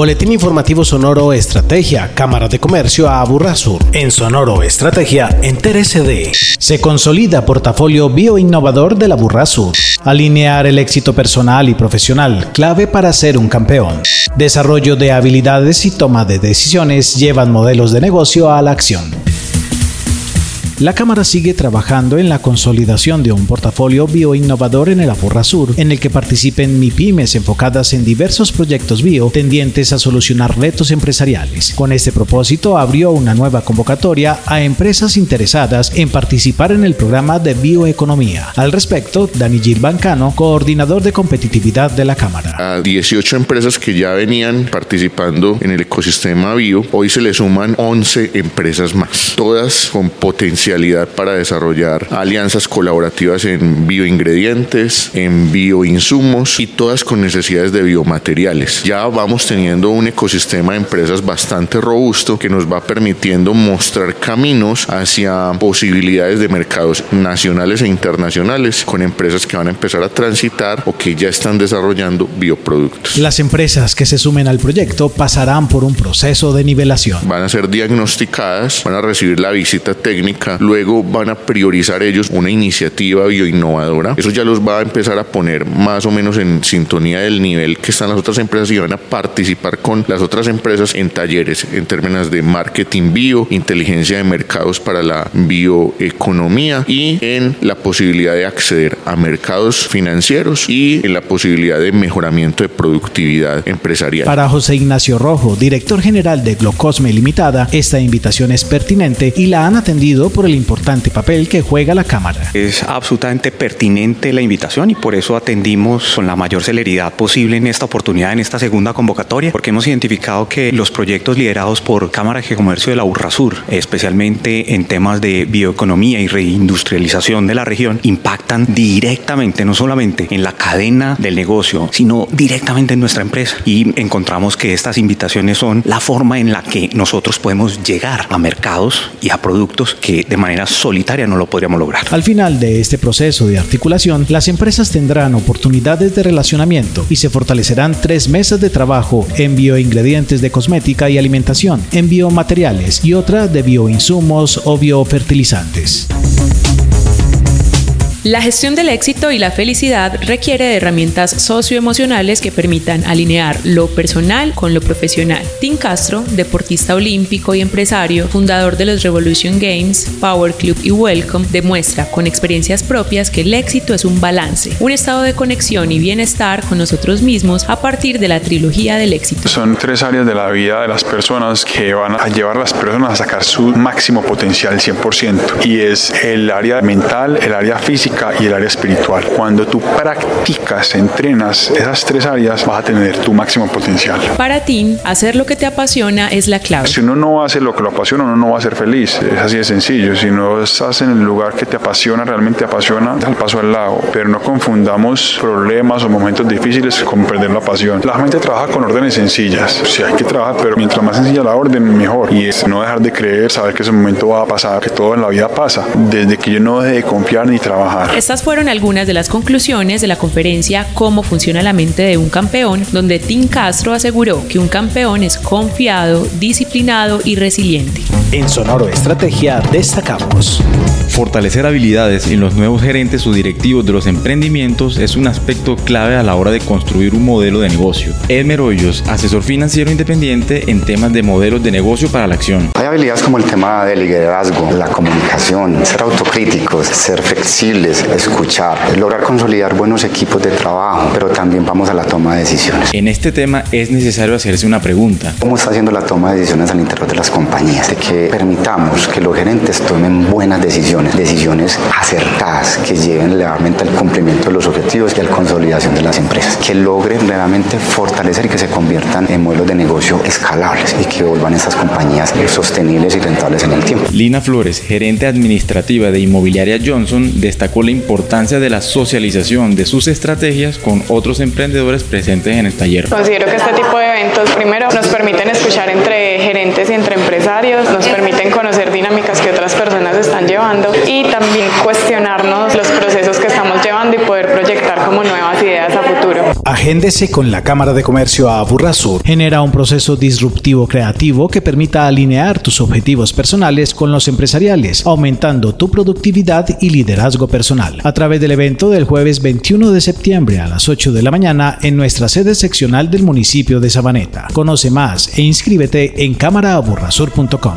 Boletín informativo Sonoro Estrategia, Cámara de Comercio a Aburrasur. En Sonoro Estrategia, entérese de. Se consolida portafolio bioinnovador de la Burrasur. Alinear el éxito personal y profesional, clave para ser un campeón. Desarrollo de habilidades y toma de decisiones llevan modelos de negocio a la acción. La Cámara sigue trabajando en la consolidación de un portafolio bioinnovador en el Aburra Sur, en el que participen MIPIMES enfocadas en diversos proyectos bio tendientes a solucionar retos empresariales. Con este propósito, abrió una nueva convocatoria a empresas interesadas en participar en el programa de bioeconomía. Al respecto, Dani Gil Bancano, coordinador de competitividad de la Cámara. A 18 empresas que ya venían participando en el ecosistema bio, hoy se le suman 11 empresas más, todas con potencial para desarrollar alianzas colaborativas en bioingredientes, en bioinsumos y todas con necesidades de biomateriales. Ya vamos teniendo un ecosistema de empresas bastante robusto que nos va permitiendo mostrar caminos hacia posibilidades de mercados nacionales e internacionales con empresas que van a empezar a transitar o que ya están desarrollando bioproductos. Las empresas que se sumen al proyecto pasarán por un proceso de nivelación. Van a ser diagnosticadas, van a recibir la visita técnica luego van a priorizar ellos una iniciativa bioinnovadora. Eso ya los va a empezar a poner más o menos en sintonía del nivel que están las otras empresas y van a participar con las otras empresas en talleres en términos de marketing bio, inteligencia de mercados para la bioeconomía y en la posibilidad de acceder a mercados financieros y en la posibilidad de mejoramiento de productividad empresarial. Para José Ignacio Rojo, director general de Glocosme Limitada, esta invitación es pertinente y la han atendido por el importante papel que juega la Cámara. Es absolutamente pertinente la invitación y por eso atendimos con la mayor celeridad posible en esta oportunidad, en esta segunda convocatoria, porque hemos identificado que los proyectos liderados por Cámara de Comercio de la Urrasur, especialmente en temas de bioeconomía y reindustrialización de la región, impactan directamente, no solamente en la cadena del negocio, sino directamente en nuestra empresa. Y encontramos que estas invitaciones son la forma en la que nosotros podemos llegar a mercados y a productos que de manera solitaria no lo podríamos lograr. Al final de este proceso de articulación, las empresas tendrán oportunidades de relacionamiento y se fortalecerán tres mesas de trabajo en bioingredientes de cosmética y alimentación, en biomateriales y otra de bioinsumos o biofertilizantes. La gestión del éxito y la felicidad requiere de herramientas socioemocionales que permitan alinear lo personal con lo profesional. Tim Castro, deportista olímpico y empresario, fundador de los Revolution Games, Power Club y Welcome, demuestra con experiencias propias que el éxito es un balance, un estado de conexión y bienestar con nosotros mismos a partir de la trilogía del éxito. Son tres áreas de la vida de las personas que van a llevar a las personas a sacar su máximo potencial 100% y es el área mental, el área física y el área espiritual. Cuando tú practicas, entrenas esas tres áreas, vas a tener tu máximo potencial. Para ti, hacer lo que te apasiona es la clave. Si uno no hace lo que lo apasiona, uno no va a ser feliz. Es así de sencillo. Si no estás en el lugar que te apasiona, realmente te apasiona, da el paso al lado. Pero no confundamos problemas o momentos difíciles con perder la pasión. La gente trabaja con órdenes sencillas. Si hay que trabajar, pero mientras más sencilla la orden, mejor. Y es no dejar de creer, saber que ese momento va a pasar, que todo en la vida pasa. Desde que yo no deje de confiar ni trabajar estas fueron algunas de las conclusiones de la conferencia Cómo funciona la mente de un campeón, donde Tim Castro aseguró que un campeón es confiado, disciplinado y resiliente. En Sonoro Estrategia destacamos. Fortalecer habilidades en los nuevos gerentes o directivos de los emprendimientos es un aspecto clave a la hora de construir un modelo de negocio. Edmer Hoyos, asesor financiero independiente en temas de modelos de negocio para la acción. Hay habilidades como el tema del liderazgo, la comunicación, ser autocríticos, ser flexibles, escuchar, lograr consolidar buenos equipos de trabajo, pero también vamos a la toma de decisiones. En este tema es necesario hacerse una pregunta. ¿Cómo está haciendo la toma de decisiones al interior de las compañías? De que permitamos que los gerentes tomen buenas decisiones, decisiones acertadas que lleven realmente al cumplimiento de los objetivos y a la consolidación de las empresas, que logren realmente fortalecer y que se conviertan en modelos de negocio escalables y que vuelvan estas compañías sostenibles y rentables en el tiempo. Lina Flores, gerente administrativa de Inmobiliaria Johnson, destacó la importancia de la socialización de sus estrategias con otros emprendedores presentes en el taller. Considero que este tipo de eventos primero nos permiten escuchar entre gerentes y entre empresarios, nos permiten conocer dinámicas que otras personas están llevando y también cuestionarnos los procesos que estamos llevando y poder proyectar como nuevas ideas a futuro. Agéndese con la Cámara de Comercio a Burrasur. Genera un proceso disruptivo creativo que permita alinear tus objetivos personales con los empresariales, aumentando tu productividad y liderazgo personal. A través del evento del jueves 21 de septiembre a las 8 de la mañana en nuestra sede seccional del municipio de Sabaneta. Conoce más e inscríbete en cámaraaburrasur.com.